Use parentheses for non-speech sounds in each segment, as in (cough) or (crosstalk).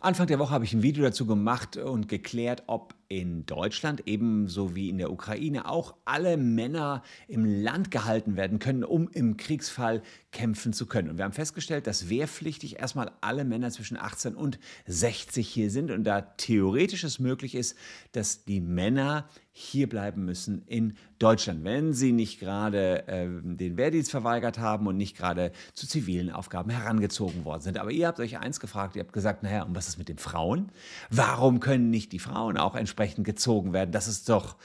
Anfang der Woche habe ich ein Video dazu gemacht und geklärt, ob in Deutschland ebenso wie in der Ukraine auch alle Männer im Land gehalten werden können, um im Kriegsfall kämpfen zu können. Und wir haben festgestellt, dass wehrpflichtig erstmal alle Männer zwischen 18 und 60 hier sind und da theoretisch es möglich ist, dass die Männer hier bleiben müssen in Deutschland, wenn sie nicht gerade äh, den Wehrdienst verweigert haben und nicht gerade zu zivilen Aufgaben herangezogen worden sind. Aber ihr habt euch eins gefragt, ihr habt gesagt, naja, und was ist mit den Frauen? Warum können nicht die Frauen auch entsprechend gezogen werden? Das ist doch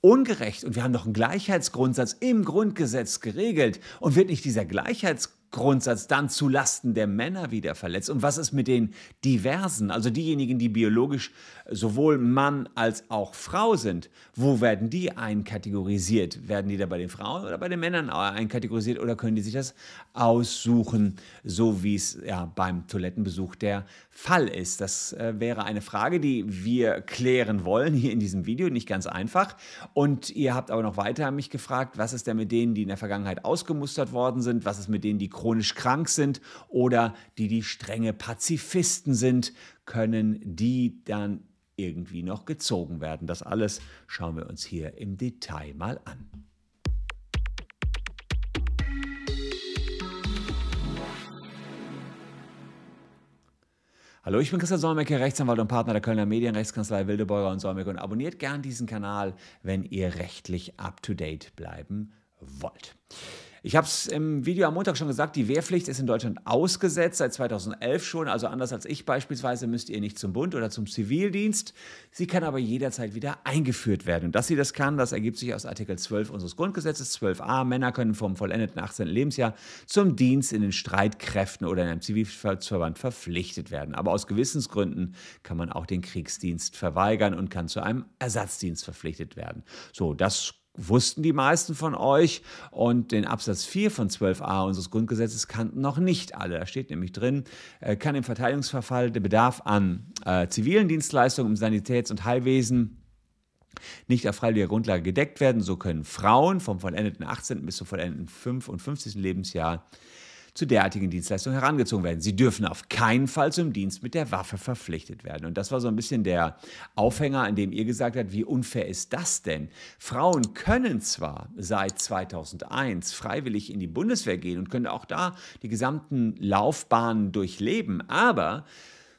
ungerecht und wir haben doch einen Gleichheitsgrundsatz im Grundgesetz geregelt und wird nicht dieser Gleichheitsgrundsatz Grundsatz dann zu Lasten der Männer wieder verletzt? Und was ist mit den Diversen, also diejenigen, die biologisch sowohl Mann als auch Frau sind? Wo werden die einkategorisiert? Werden die da bei den Frauen oder bei den Männern einkategorisiert oder können die sich das aussuchen, so wie es ja beim Toilettenbesuch der Fall ist? Das äh, wäre eine Frage, die wir klären wollen hier in diesem Video. Nicht ganz einfach. Und ihr habt aber noch weiter mich gefragt, was ist denn mit denen, die in der Vergangenheit ausgemustert worden sind? Was ist mit denen, die chronisch krank sind oder die, die strenge Pazifisten sind, können die dann irgendwie noch gezogen werden. Das alles schauen wir uns hier im Detail mal an. Hallo, ich bin Christian Solmecke, Rechtsanwalt und Partner der Kölner Medienrechtskanzlei Wildebeuger und Solmecke und abonniert gern diesen Kanal, wenn ihr rechtlich up-to-date bleiben wollt. Ich habe es im Video am Montag schon gesagt, die Wehrpflicht ist in Deutschland ausgesetzt, seit 2011 schon. Also anders als ich beispielsweise müsst ihr nicht zum Bund oder zum Zivildienst. Sie kann aber jederzeit wieder eingeführt werden. Und dass sie das kann, das ergibt sich aus Artikel 12 unseres Grundgesetzes, 12a. Männer können vom vollendeten 18. Lebensjahr zum Dienst in den Streitkräften oder in einem Zivilverband verpflichtet werden. Aber aus Gewissensgründen kann man auch den Kriegsdienst verweigern und kann zu einem Ersatzdienst verpflichtet werden. So, das wussten die meisten von euch und den Absatz 4 von 12a unseres Grundgesetzes kannten noch nicht alle. Da steht nämlich drin, äh, kann im Verteidigungsverfall der Bedarf an äh, zivilen Dienstleistungen im Sanitäts- und Heilwesen nicht auf freiwilliger Grundlage gedeckt werden. So können Frauen vom vollendeten 18. bis zum vollendeten 55. Lebensjahr zu derartigen Dienstleistungen herangezogen werden. Sie dürfen auf keinen Fall zum Dienst mit der Waffe verpflichtet werden. Und das war so ein bisschen der Aufhänger, an dem ihr gesagt habt, wie unfair ist das denn? Frauen können zwar seit 2001 freiwillig in die Bundeswehr gehen und können auch da die gesamten Laufbahnen durchleben, aber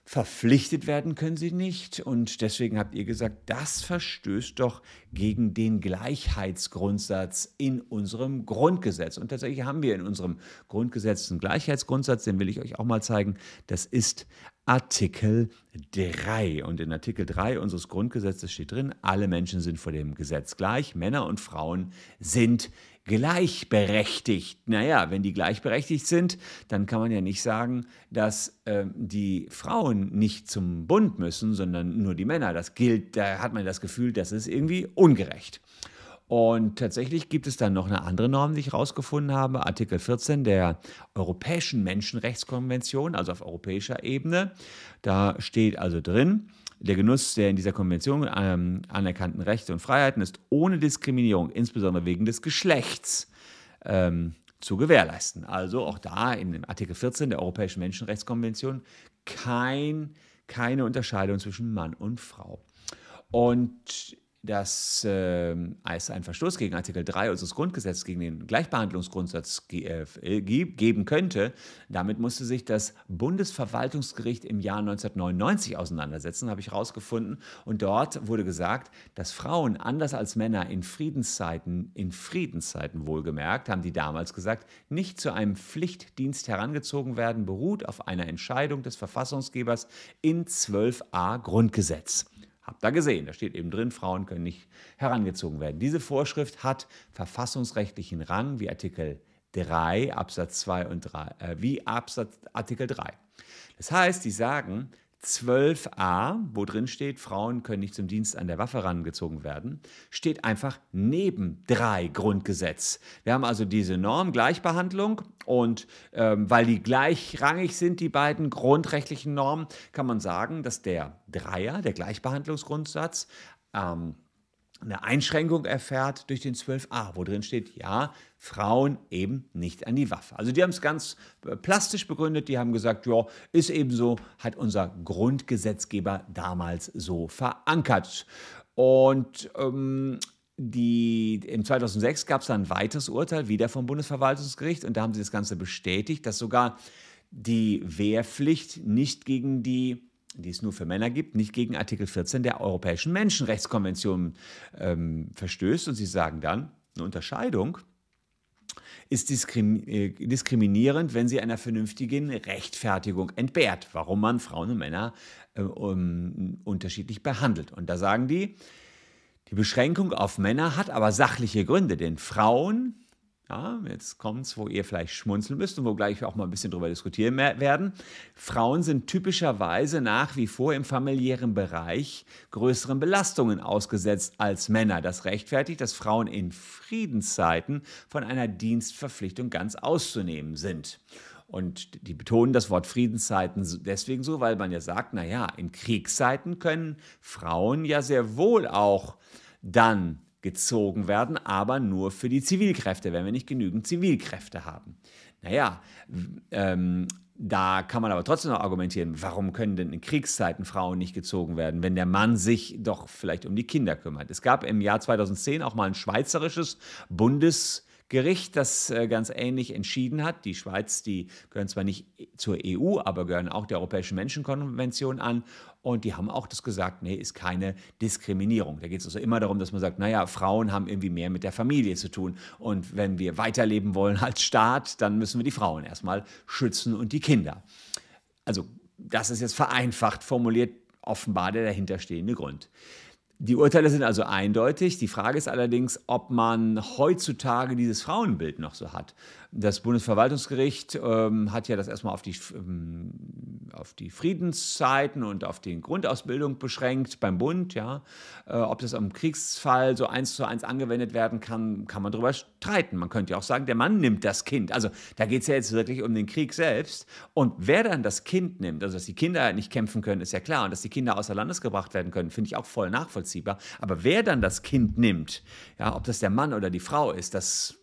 Verpflichtet werden können sie nicht und deswegen habt ihr gesagt, das verstößt doch gegen den Gleichheitsgrundsatz in unserem Grundgesetz. Und tatsächlich haben wir in unserem Grundgesetz einen Gleichheitsgrundsatz, den will ich euch auch mal zeigen. Das ist Artikel 3. Und in Artikel 3 unseres Grundgesetzes steht drin, alle Menschen sind vor dem Gesetz gleich, Männer und Frauen sind gleichberechtigt. Naja, wenn die gleichberechtigt sind, dann kann man ja nicht sagen, dass äh, die Frauen nicht zum Bund müssen, sondern nur die Männer. Das gilt, da hat man das Gefühl, das ist irgendwie ungerecht. Und tatsächlich gibt es dann noch eine andere Norm, die ich herausgefunden habe, Artikel 14 der Europäischen Menschenrechtskonvention, also auf europäischer Ebene. Da steht also drin, der Genuss der in dieser Konvention ähm, anerkannten Rechte und Freiheiten ist ohne Diskriminierung, insbesondere wegen des Geschlechts, ähm, zu gewährleisten. Also auch da in Artikel 14 der Europäischen Menschenrechtskonvention kein, keine Unterscheidung zwischen Mann und Frau. Und dass äh, es einen Verstoß gegen Artikel 3 unseres Grundgesetzes, gegen den Gleichbehandlungsgrundsatz ge äh, geben könnte. Damit musste sich das Bundesverwaltungsgericht im Jahr 1999 auseinandersetzen, habe ich herausgefunden. Und dort wurde gesagt, dass Frauen anders als Männer in Friedenszeiten, in Friedenszeiten wohlgemerkt, haben die damals gesagt, nicht zu einem Pflichtdienst herangezogen werden, beruht auf einer Entscheidung des Verfassungsgebers in 12a Grundgesetz. Habt ihr gesehen, da steht eben drin, Frauen können nicht herangezogen werden. Diese Vorschrift hat verfassungsrechtlichen Rang wie Artikel 3 Absatz 2 und 3, äh, wie Absatz Artikel 3. Das heißt, die sagen, 12a, wo drin steht, Frauen können nicht zum Dienst an der Waffe herangezogen werden, steht einfach neben 3 Grundgesetz. Wir haben also diese Norm Gleichbehandlung und ähm, weil die gleichrangig sind, die beiden grundrechtlichen Normen, kann man sagen, dass der Dreier, der Gleichbehandlungsgrundsatz, ähm, eine Einschränkung erfährt durch den 12a, wo drin steht, ja, Frauen eben nicht an die Waffe. Also die haben es ganz äh, plastisch begründet, die haben gesagt, ja, ist eben so, hat unser Grundgesetzgeber damals so verankert. Und ähm, die, im 2006 gab es dann ein weiteres Urteil, wieder vom Bundesverwaltungsgericht, und da haben sie das Ganze bestätigt, dass sogar die Wehrpflicht nicht gegen die die es nur für Männer gibt, nicht gegen Artikel 14 der Europäischen Menschenrechtskonvention ähm, verstößt. Und sie sagen dann, eine Unterscheidung ist äh, diskriminierend, wenn sie einer vernünftigen Rechtfertigung entbehrt, warum man Frauen und Männer äh, um, unterschiedlich behandelt. Und da sagen die, die Beschränkung auf Männer hat aber sachliche Gründe, denn Frauen ja, jetzt kommt es, wo ihr vielleicht schmunzeln müsst und wo gleich auch mal ein bisschen drüber diskutieren werden. Frauen sind typischerweise nach wie vor im familiären Bereich größeren Belastungen ausgesetzt als Männer. Das rechtfertigt, dass Frauen in Friedenszeiten von einer Dienstverpflichtung ganz auszunehmen sind. Und die betonen das Wort Friedenszeiten deswegen so, weil man ja sagt, naja, in Kriegszeiten können Frauen ja sehr wohl auch dann gezogen werden, aber nur für die Zivilkräfte, wenn wir nicht genügend Zivilkräfte haben. Naja, ähm, da kann man aber trotzdem noch argumentieren, warum können denn in Kriegszeiten Frauen nicht gezogen werden, wenn der Mann sich doch vielleicht um die Kinder kümmert. Es gab im Jahr 2010 auch mal ein schweizerisches Bundes Gericht, das äh, ganz ähnlich entschieden hat. Die Schweiz, die gehören zwar nicht zur EU, aber gehören auch der Europäischen Menschenkonvention an. Und die haben auch das gesagt, nee, ist keine Diskriminierung. Da geht es also immer darum, dass man sagt, naja, Frauen haben irgendwie mehr mit der Familie zu tun. Und wenn wir weiterleben wollen als Staat, dann müssen wir die Frauen erstmal schützen und die Kinder. Also das ist jetzt vereinfacht formuliert offenbar der dahinterstehende Grund. Die Urteile sind also eindeutig. Die Frage ist allerdings, ob man heutzutage dieses Frauenbild noch so hat. Das Bundesverwaltungsgericht ähm, hat ja das erstmal auf die, ähm, auf die Friedenszeiten und auf die Grundausbildung beschränkt beim Bund. Ja. Äh, ob das am Kriegsfall so eins zu eins angewendet werden kann, kann man darüber streiten. Man könnte ja auch sagen, der Mann nimmt das Kind. Also da geht es ja jetzt wirklich um den Krieg selbst. Und wer dann das Kind nimmt, also dass die Kinder nicht kämpfen können, ist ja klar. Und dass die Kinder außer Landes gebracht werden können, finde ich auch voll nachvollziehbar. Aber wer dann das Kind nimmt, ja, ob das der Mann oder die Frau ist, das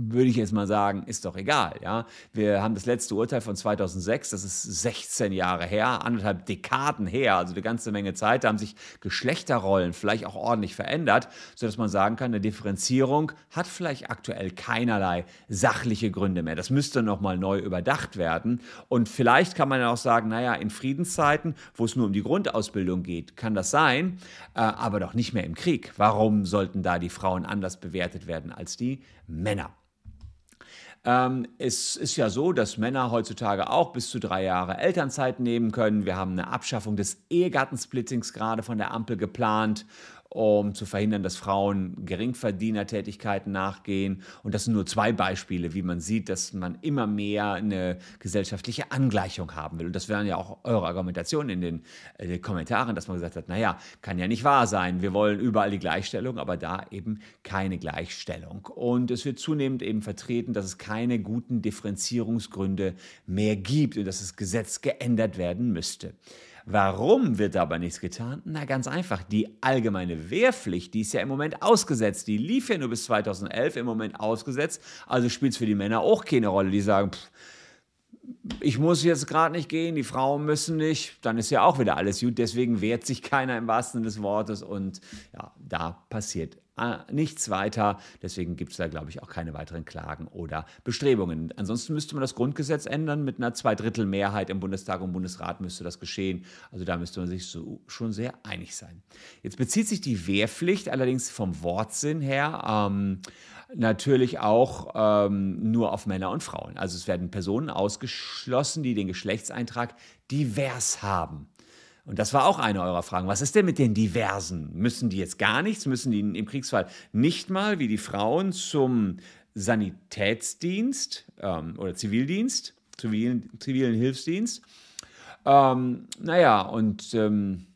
würde ich jetzt mal sagen, ist doch egal. Ja? Wir haben das letzte Urteil von 2006, das ist 16 Jahre her, anderthalb Dekaden her, also eine ganze Menge Zeit. Da haben sich Geschlechterrollen vielleicht auch ordentlich verändert, sodass man sagen kann, eine Differenzierung hat vielleicht aktuell keinerlei sachliche Gründe mehr. Das müsste nochmal neu überdacht werden. Und vielleicht kann man auch sagen, naja, in Friedenszeiten, wo es nur um die Grundausbildung geht, kann das sein, äh, aber doch nicht mehr im Krieg. Warum sollten da die Frauen anders bewertet werden als die Männer? Ähm, es ist ja so, dass Männer heutzutage auch bis zu drei Jahre Elternzeit nehmen können. Wir haben eine Abschaffung des Ehegattensplittings gerade von der Ampel geplant um zu verhindern, dass Frauen Geringverdienertätigkeiten nachgehen. Und das sind nur zwei Beispiele, wie man sieht, dass man immer mehr eine gesellschaftliche Angleichung haben will. Und das wären ja auch eure Argumentationen in den, in den Kommentaren, dass man gesagt hat, naja, kann ja nicht wahr sein, wir wollen überall die Gleichstellung, aber da eben keine Gleichstellung. Und es wird zunehmend eben vertreten, dass es keine guten Differenzierungsgründe mehr gibt und dass das Gesetz geändert werden müsste. Warum wird aber nichts getan? Na ganz einfach, die allgemeine Wehrpflicht, die ist ja im Moment ausgesetzt. Die lief ja nur bis 2011 im Moment ausgesetzt. Also spielt es für die Männer auch keine Rolle. Die sagen, pff, ich muss jetzt gerade nicht gehen, die Frauen müssen nicht, dann ist ja auch wieder alles gut. Deswegen wehrt sich keiner im wahrsten Sinne des Wortes und ja, da passiert nichts weiter. Deswegen gibt es da, glaube ich, auch keine weiteren Klagen oder Bestrebungen. Ansonsten müsste man das Grundgesetz ändern. Mit einer Zweidrittelmehrheit im Bundestag und Bundesrat müsste das geschehen. Also da müsste man sich so schon sehr einig sein. Jetzt bezieht sich die Wehrpflicht allerdings vom Wortsinn her ähm, natürlich auch ähm, nur auf Männer und Frauen. Also es werden Personen ausgeschlossen, die den Geschlechtseintrag divers haben. Und das war auch eine eurer Fragen. Was ist denn mit den Diversen? Müssen die jetzt gar nichts? Müssen die im Kriegsfall nicht mal wie die Frauen zum Sanitätsdienst ähm, oder Zivildienst, zivilen, zivilen Hilfsdienst? Ähm, naja, und ähm,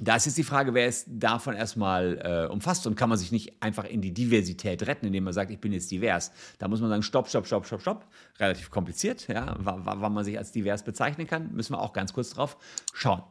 da ist jetzt die Frage, wer ist davon erstmal äh, umfasst und kann man sich nicht einfach in die Diversität retten, indem man sagt, ich bin jetzt divers. Da muss man sagen, stopp, stopp, stopp, stopp, stopp. Relativ kompliziert, ja, wann man sich als divers bezeichnen kann, müssen wir auch ganz kurz drauf schauen.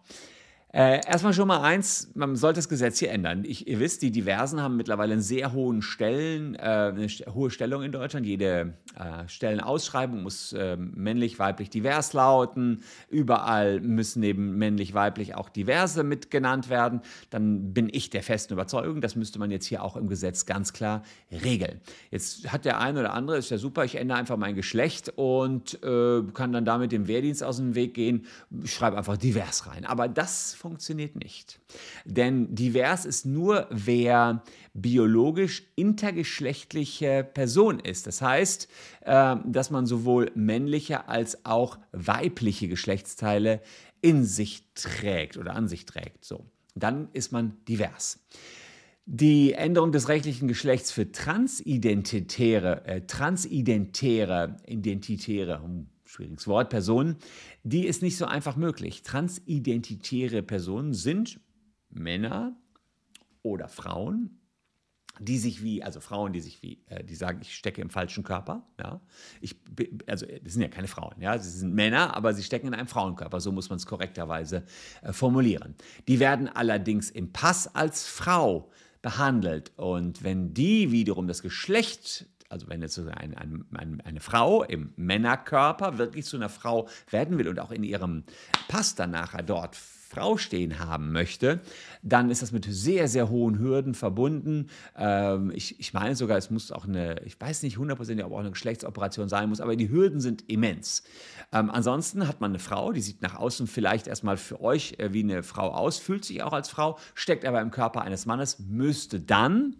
Äh, erstmal schon mal eins, man sollte das Gesetz hier ändern. Ich, ihr wisst, die Diversen haben mittlerweile einen sehr hohen Stellen, äh, eine hohe Stellung in Deutschland. Jede äh, Stellenausschreibung muss äh, männlich, weiblich, divers lauten. Überall müssen neben männlich, weiblich auch diverse mitgenannt werden. Dann bin ich der festen Überzeugung, das müsste man jetzt hier auch im Gesetz ganz klar regeln. Jetzt hat der eine oder andere, ist ja super, ich ändere einfach mein Geschlecht und äh, kann dann damit dem Wehrdienst aus dem Weg gehen. Ich schreibe einfach divers rein. Aber das funktioniert nicht. Denn divers ist nur, wer biologisch intergeschlechtliche Person ist. Das heißt, äh, dass man sowohl männliche als auch weibliche Geschlechtsteile in sich trägt oder an sich trägt. So, dann ist man divers. Die Änderung des rechtlichen Geschlechts für transidentitäre, äh, transidentitäre, identitäre, hm, schwieriges Wort, Personen, die ist nicht so einfach möglich. Transidentitäre Personen sind Männer oder Frauen, die sich wie, also Frauen, die sich wie, äh, die sagen, ich stecke im falschen Körper, ja. Ich, also, das sind ja keine Frauen, ja. Sie sind Männer, aber sie stecken in einem Frauenkörper, so muss man es korrekterweise äh, formulieren. Die werden allerdings im Pass als Frau behandelt. Und wenn die wiederum das Geschlecht also wenn jetzt ein, ein, ein, eine Frau im Männerkörper wirklich zu einer Frau werden will und auch in ihrem Pass dann nachher dort Frau stehen haben möchte, dann ist das mit sehr, sehr hohen Hürden verbunden. Ähm, ich, ich meine sogar, es muss auch eine, ich weiß nicht hundertprozentig, ob auch eine Geschlechtsoperation sein muss, aber die Hürden sind immens. Ähm, ansonsten hat man eine Frau, die sieht nach außen vielleicht erstmal für euch äh, wie eine Frau aus, fühlt sich auch als Frau, steckt aber im Körper eines Mannes, müsste dann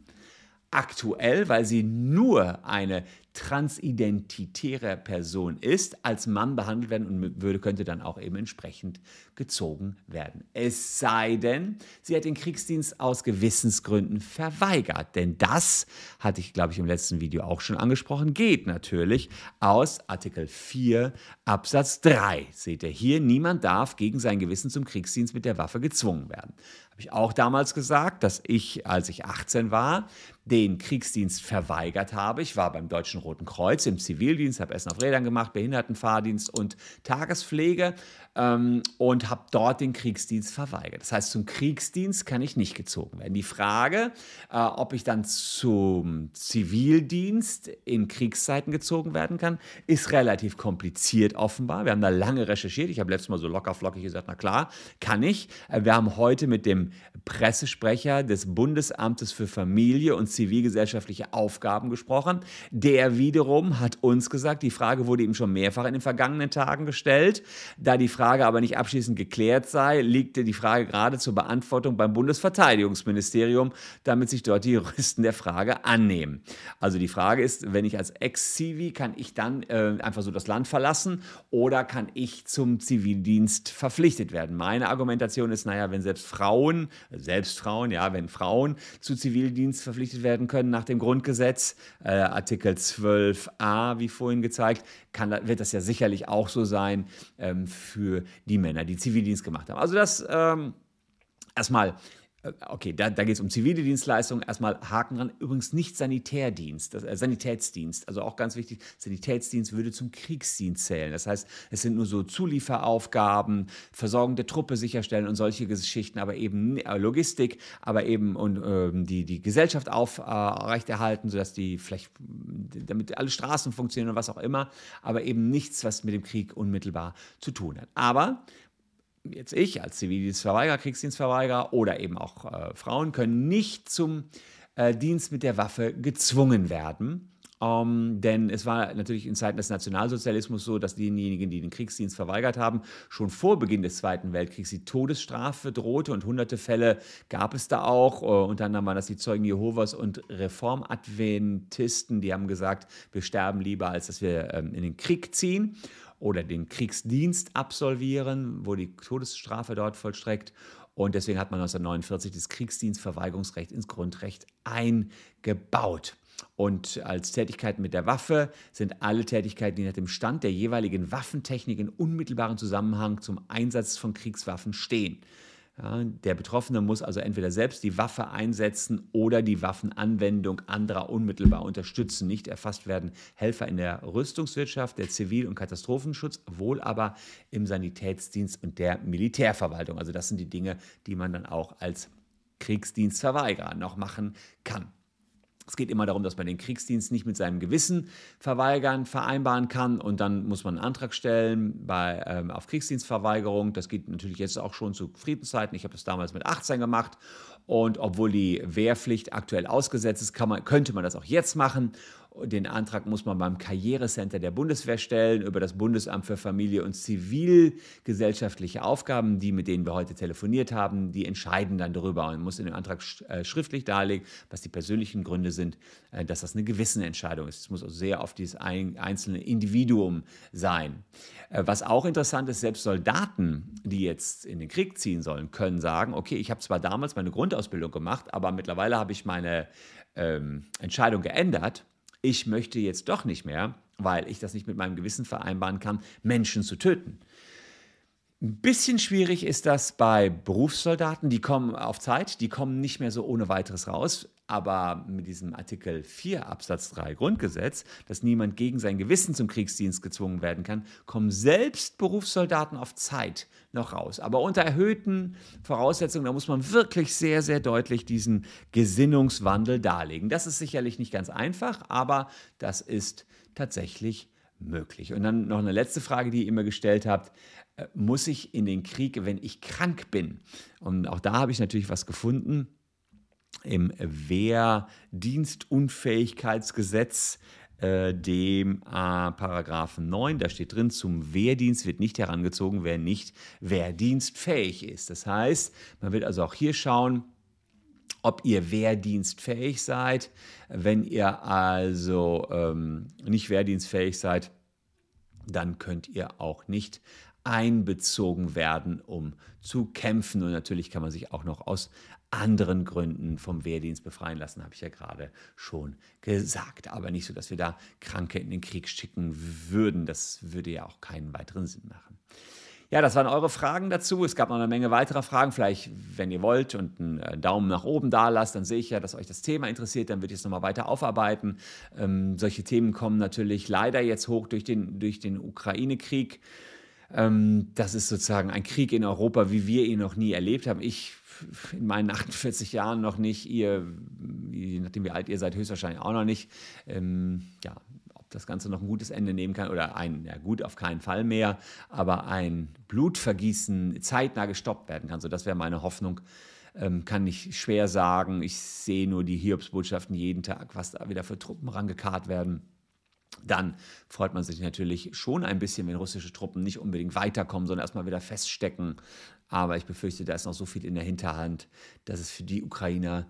aktuell, weil sie nur eine transidentitäre Person ist, als Mann behandelt werden und würde, könnte dann auch eben entsprechend gezogen werden. Es sei denn, sie hat den Kriegsdienst aus Gewissensgründen verweigert. Denn das, hatte ich, glaube ich, im letzten Video auch schon angesprochen, geht natürlich aus Artikel 4 Absatz 3. Seht ihr hier, niemand darf gegen sein Gewissen zum Kriegsdienst mit der Waffe gezwungen werden. Habe ich auch damals gesagt, dass ich, als ich 18 war, den Kriegsdienst verweigert habe. Ich war beim Deutschen Roten Kreuz im Zivildienst, habe Essen auf Rädern gemacht, Behindertenfahrdienst und Tagespflege ähm, und habe dort den Kriegsdienst verweigert. Das heißt, zum Kriegsdienst kann ich nicht gezogen werden. Die Frage, äh, ob ich dann zum Zivildienst in Kriegszeiten gezogen werden kann, ist relativ kompliziert offenbar. Wir haben da lange recherchiert. Ich habe letztes Mal so locker flockig gesagt, na klar, kann ich. Äh, wir haben heute mit dem Pressesprecher des Bundesamtes für Familie und zivilgesellschaftliche Aufgaben gesprochen. Der wiederum hat uns gesagt, die Frage wurde ihm schon mehrfach in den vergangenen Tagen gestellt. Da die Frage aber nicht abschließend geklärt sei, liegte die Frage gerade zur Beantwortung beim Bundesverteidigungsministerium, damit sich dort die (laughs) Juristen der Frage annehmen. Also die Frage ist, wenn ich als Ex-Civi, kann ich dann äh, einfach so das Land verlassen oder kann ich zum Zivildienst verpflichtet werden? Meine Argumentation ist, naja, wenn selbst Frauen, selbst Frauen, ja, wenn Frauen zu Zivildienst verpflichtet werden, können nach dem Grundgesetz, äh, Artikel 12a, wie vorhin gezeigt, kann, wird das ja sicherlich auch so sein ähm, für die Männer, die Zivildienst gemacht haben. Also das ähm, erstmal okay, da, da geht es um zivile Dienstleistungen. Erstmal Haken dran. Übrigens nicht Sanitärdienst, das, äh, Sanitätsdienst. Also auch ganz wichtig, Sanitätsdienst würde zum Kriegsdienst zählen. Das heißt, es sind nur so Zulieferaufgaben, Versorgung der Truppe sicherstellen und solche Geschichten, aber eben äh, Logistik, aber eben und äh, die, die Gesellschaft aufrechterhalten, äh, sodass die vielleicht, damit alle Straßen funktionieren und was auch immer, aber eben nichts, was mit dem Krieg unmittelbar zu tun hat. Aber jetzt ich als Zivildienstverweigerer, Kriegsdienstverweigerer oder eben auch äh, Frauen können nicht zum äh, Dienst mit der Waffe gezwungen werden. Um, ähm, denn es war natürlich in Zeiten des Nationalsozialismus so, dass diejenigen, die den Kriegsdienst verweigert haben, schon vor Beginn des Zweiten Weltkriegs die Todesstrafe drohte und hunderte Fälle gab es da auch. Uh, unter anderem waren das die Zeugen Jehovas und Reformadventisten, die haben gesagt, wir sterben lieber, als dass wir ähm, in den Krieg ziehen oder den Kriegsdienst absolvieren, wo die Todesstrafe dort vollstreckt. Und deswegen hat man 1949 das Kriegsdienstverweigerungsrecht ins Grundrecht eingebaut. Und als Tätigkeiten mit der Waffe sind alle Tätigkeiten, die nach dem Stand der jeweiligen Waffentechnik in unmittelbaren Zusammenhang zum Einsatz von Kriegswaffen stehen. Ja, der Betroffene muss also entweder selbst die Waffe einsetzen oder die Waffenanwendung anderer unmittelbar unterstützen. Nicht erfasst werden Helfer in der Rüstungswirtschaft, der Zivil- und Katastrophenschutz, wohl aber im Sanitätsdienst und der Militärverwaltung. Also das sind die Dinge, die man dann auch als Kriegsdienstverweigerer noch machen kann. Es geht immer darum, dass man den Kriegsdienst nicht mit seinem Gewissen verweigern, vereinbaren kann und dann muss man einen Antrag stellen bei, ähm, auf Kriegsdienstverweigerung. Das geht natürlich jetzt auch schon zu Friedenszeiten. Ich habe das damals mit 18 gemacht und obwohl die Wehrpflicht aktuell ausgesetzt ist, man, könnte man das auch jetzt machen. Den Antrag muss man beim Karrierecenter der Bundeswehr stellen, über das Bundesamt für Familie und zivilgesellschaftliche Aufgaben, die mit denen wir heute telefoniert haben, die entscheiden dann darüber und muss in dem Antrag äh, schriftlich darlegen, was die persönlichen Gründe sind, äh, dass das eine Gewissenentscheidung ist. Es muss auch sehr auf dieses einzelne Individuum sein. Äh, was auch interessant ist, selbst Soldaten, die jetzt in den Krieg ziehen sollen, können sagen, okay, ich habe zwar damals meine Grundausbildung gemacht, aber mittlerweile habe ich meine ähm, Entscheidung geändert ich möchte jetzt doch nicht mehr, weil ich das nicht mit meinem Gewissen vereinbaren kann, Menschen zu töten. Ein bisschen schwierig ist das bei Berufssoldaten, die kommen auf Zeit, die kommen nicht mehr so ohne weiteres raus. Aber mit diesem Artikel 4 Absatz 3 Grundgesetz, dass niemand gegen sein Gewissen zum Kriegsdienst gezwungen werden kann, kommen selbst Berufssoldaten auf Zeit noch raus. Aber unter erhöhten Voraussetzungen, da muss man wirklich sehr, sehr deutlich diesen Gesinnungswandel darlegen. Das ist sicherlich nicht ganz einfach, aber das ist tatsächlich möglich. Und dann noch eine letzte Frage, die ihr immer gestellt habt. Äh, muss ich in den Krieg, wenn ich krank bin? Und auch da habe ich natürlich was gefunden im Wehrdienstunfähigkeitsgesetz, äh, dem äh, Paragraphen 9, da steht drin, zum Wehrdienst wird nicht herangezogen, wer nicht wehrdienstfähig ist. Das heißt, man wird also auch hier schauen, ob ihr wehrdienstfähig seid. Wenn ihr also ähm, nicht wehrdienstfähig seid, dann könnt ihr auch nicht einbezogen werden, um zu kämpfen. Und natürlich kann man sich auch noch aus anderen Gründen vom Wehrdienst befreien lassen, habe ich ja gerade schon gesagt. Aber nicht so, dass wir da Kranke in den Krieg schicken würden. Das würde ja auch keinen weiteren Sinn machen. Ja, das waren eure Fragen dazu. Es gab noch eine Menge weiterer Fragen. Vielleicht, wenn ihr wollt und einen äh, Daumen nach oben da lasst, dann sehe ich ja, dass euch das Thema interessiert. Dann würde ich es nochmal weiter aufarbeiten. Ähm, solche Themen kommen natürlich leider jetzt hoch durch den, durch den Ukraine-Krieg. Ähm, das ist sozusagen ein Krieg in Europa, wie wir ihn noch nie erlebt haben. Ich in meinen 48 Jahren noch nicht, ihr, je nachdem wie alt ihr seid, höchstwahrscheinlich auch noch nicht. Ähm, ja, das Ganze noch ein gutes Ende nehmen kann oder ein, ja gut, auf keinen Fall mehr, aber ein Blutvergießen zeitnah gestoppt werden kann. So, das wäre meine Hoffnung. Ähm, kann ich schwer sagen. Ich sehe nur die Hiobsbotschaften jeden Tag, was da wieder für Truppen rangekarrt werden. Dann freut man sich natürlich schon ein bisschen, wenn russische Truppen nicht unbedingt weiterkommen, sondern erstmal wieder feststecken. Aber ich befürchte, da ist noch so viel in der Hinterhand, dass es für die Ukrainer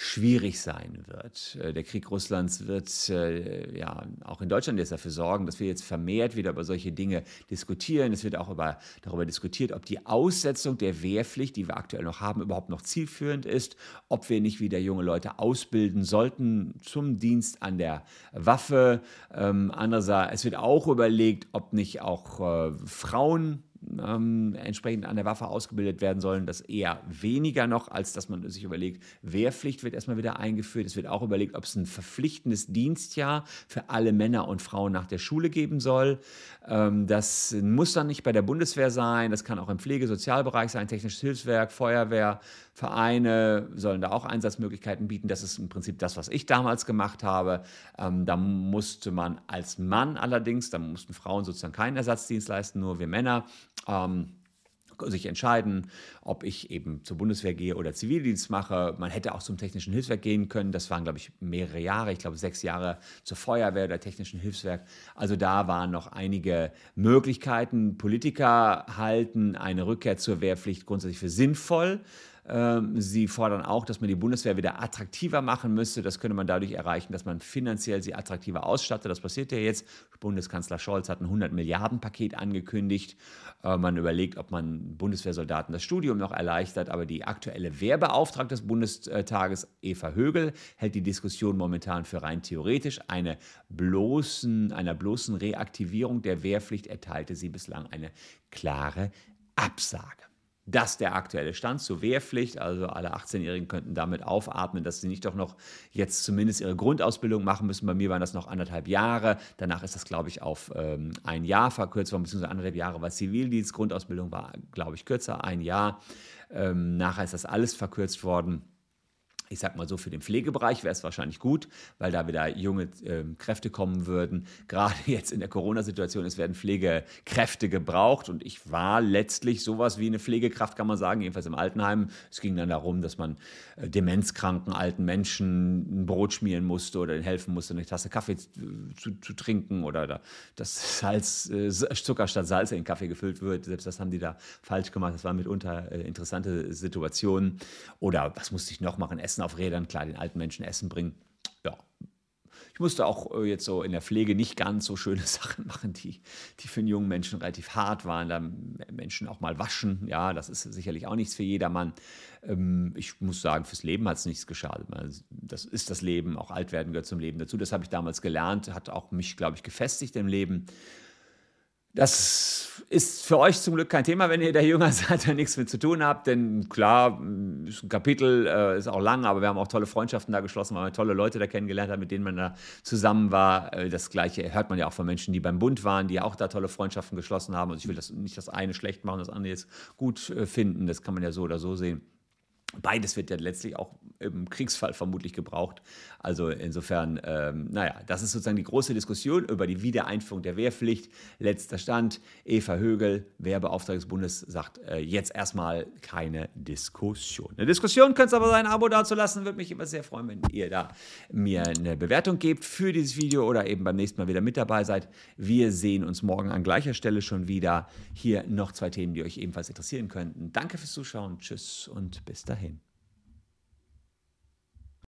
schwierig sein wird. Äh, der Krieg Russlands wird äh, ja auch in Deutschland jetzt dafür sorgen, dass wir jetzt vermehrt wieder über solche Dinge diskutieren. Es wird auch über, darüber diskutiert, ob die Aussetzung der Wehrpflicht, die wir aktuell noch haben, überhaupt noch zielführend ist, ob wir nicht wieder junge Leute ausbilden sollten zum Dienst an der Waffe. Ähm, andererseits, es wird auch überlegt, ob nicht auch äh, Frauen ähm, entsprechend an der Waffe ausgebildet werden sollen, das eher weniger noch, als dass man sich überlegt, Wehrpflicht wird erstmal wieder eingeführt. Es wird auch überlegt, ob es ein verpflichtendes Dienstjahr für alle Männer und Frauen nach der Schule geben soll. Ähm, das muss dann nicht bei der Bundeswehr sein, das kann auch im Pflege-, Sozialbereich sein, technisches Hilfswerk, Feuerwehr, Vereine sollen da auch Einsatzmöglichkeiten bieten. Das ist im Prinzip das, was ich damals gemacht habe. Ähm, da musste man als Mann allerdings, da mussten Frauen sozusagen keinen Ersatzdienst leisten, nur wir Männer. Ähm, sich entscheiden, ob ich eben zur Bundeswehr gehe oder Zivildienst mache. Man hätte auch zum Technischen Hilfswerk gehen können. Das waren, glaube ich, mehrere Jahre. Ich glaube, sechs Jahre zur Feuerwehr oder Technischen Hilfswerk. Also da waren noch einige Möglichkeiten. Politiker halten eine Rückkehr zur Wehrpflicht grundsätzlich für sinnvoll. Ähm, sie fordern auch, dass man die Bundeswehr wieder attraktiver machen müsste. Das könnte man dadurch erreichen, dass man finanziell sie attraktiver ausstattet. Das passiert ja jetzt. Bundeskanzler Scholz hat ein 100 Milliarden Paket angekündigt. Äh, man überlegt, ob man Bundeswehrsoldaten das Studium noch erleichtert. Aber die aktuelle Wehrbeauftragte des Bundestages, Eva Högel, hält die Diskussion momentan für rein theoretisch. Eine bloßen, einer bloßen Reaktivierung der Wehrpflicht erteilte sie bislang eine klare Absage. Das der aktuelle Stand zur Wehrpflicht. Also alle 18-Jährigen könnten damit aufatmen, dass sie nicht doch noch jetzt zumindest ihre Grundausbildung machen müssen. Bei mir waren das noch anderthalb Jahre. Danach ist das, glaube ich, auf ähm, ein Jahr verkürzt worden, beziehungsweise anderthalb Jahre war Zivildienst. Grundausbildung war, glaube ich, kürzer, ein Jahr. Ähm, nachher ist das alles verkürzt worden ich sag mal so, für den Pflegebereich wäre es wahrscheinlich gut, weil da wieder junge äh, Kräfte kommen würden. Gerade (laughs) jetzt in der Corona-Situation, es werden Pflegekräfte gebraucht und ich war letztlich sowas wie eine Pflegekraft, kann man sagen, jedenfalls im Altenheim. Es ging dann darum, dass man äh, demenzkranken alten Menschen ein Brot schmieren musste oder ihnen helfen musste, eine Tasse Kaffee zu, zu trinken oder da, dass (laughs) Salz, äh, Zucker statt Salz in den Kaffee gefüllt wird. Selbst das haben die da falsch gemacht. Das waren mitunter äh, interessante Situationen. Oder was musste ich noch machen? Essen Essen auf Rädern, klar, den alten Menschen Essen bringen. Ja. Ich musste auch äh, jetzt so in der Pflege nicht ganz so schöne (laughs) Sachen machen, die, die für einen jungen Menschen relativ hart waren. Da Menschen auch mal waschen, ja, das ist sicherlich auch nichts für jedermann. Ähm, ich muss sagen, fürs Leben hat es nichts geschadet. Das ist das Leben, auch alt werden gehört zum Leben dazu. Das habe ich damals gelernt, hat auch mich, glaube ich, gefestigt im Leben. Das ist für euch zum Glück kein Thema, wenn ihr da jünger (laughs) seid und nichts mit zu tun habt. Denn klar, ist ein Kapitel, äh, ist auch lang, aber wir haben auch tolle Freundschaften da geschlossen, weil man tolle Leute da kennengelernt hat, mit denen man da zusammen war. Äh, das Gleiche hört man ja auch von Menschen, die beim Bund waren, die auch da tolle Freundschaften geschlossen haben. Also ich will das nicht das eine schlecht machen, das andere jetzt gut äh, finden. Das kann man ja so oder so sehen. Beides wird ja letztlich auch im Kriegsfall vermutlich gebraucht. Also insofern, ähm, naja, das ist sozusagen die große Diskussion über die Wiedereinführung der Wehrpflicht. Letzter Stand, Eva Högel, Wehrbeauftragte des Bundes, sagt äh, jetzt erstmal keine Diskussion. Eine Diskussion könnt ihr aber sein, ein Abo dazulassen, würde mich immer sehr freuen, wenn ihr da mir eine Bewertung gebt für dieses Video oder eben beim nächsten Mal wieder mit dabei seid. Wir sehen uns morgen an gleicher Stelle schon wieder. Hier noch zwei Themen, die euch ebenfalls interessieren könnten. Danke fürs Zuschauen, tschüss und bis dahin.